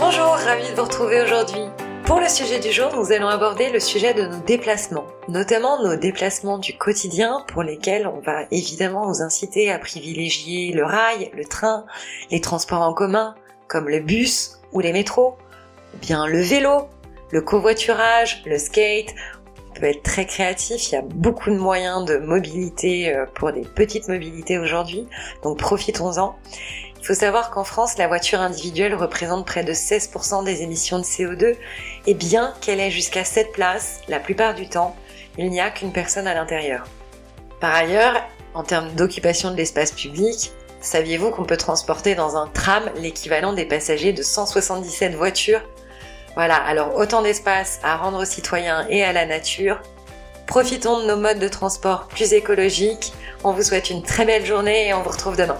Bonjour, ravi de vous retrouver aujourd'hui. Pour le sujet du jour, nous allons aborder le sujet de nos déplacements, notamment nos déplacements du quotidien pour lesquels on va évidemment vous inciter à privilégier le rail, le train, les transports en commun, comme le bus ou les métros, ou bien le vélo, le covoiturage, le skate. Peut être très créatif, il y a beaucoup de moyens de mobilité euh, pour des petites mobilités aujourd'hui, donc profitons-en. Il faut savoir qu'en France, la voiture individuelle représente près de 16% des émissions de CO2 et bien qu'elle ait jusqu'à 7 places, la plupart du temps, il n'y a qu'une personne à l'intérieur. Par ailleurs, en termes d'occupation de l'espace public, saviez-vous qu'on peut transporter dans un tram l'équivalent des passagers de 177 voitures Voilà, alors autant d'espace à rendre aux citoyens et à la nature. Profitons de nos modes de transport plus écologiques. On vous souhaite une très belle journée et on vous retrouve demain.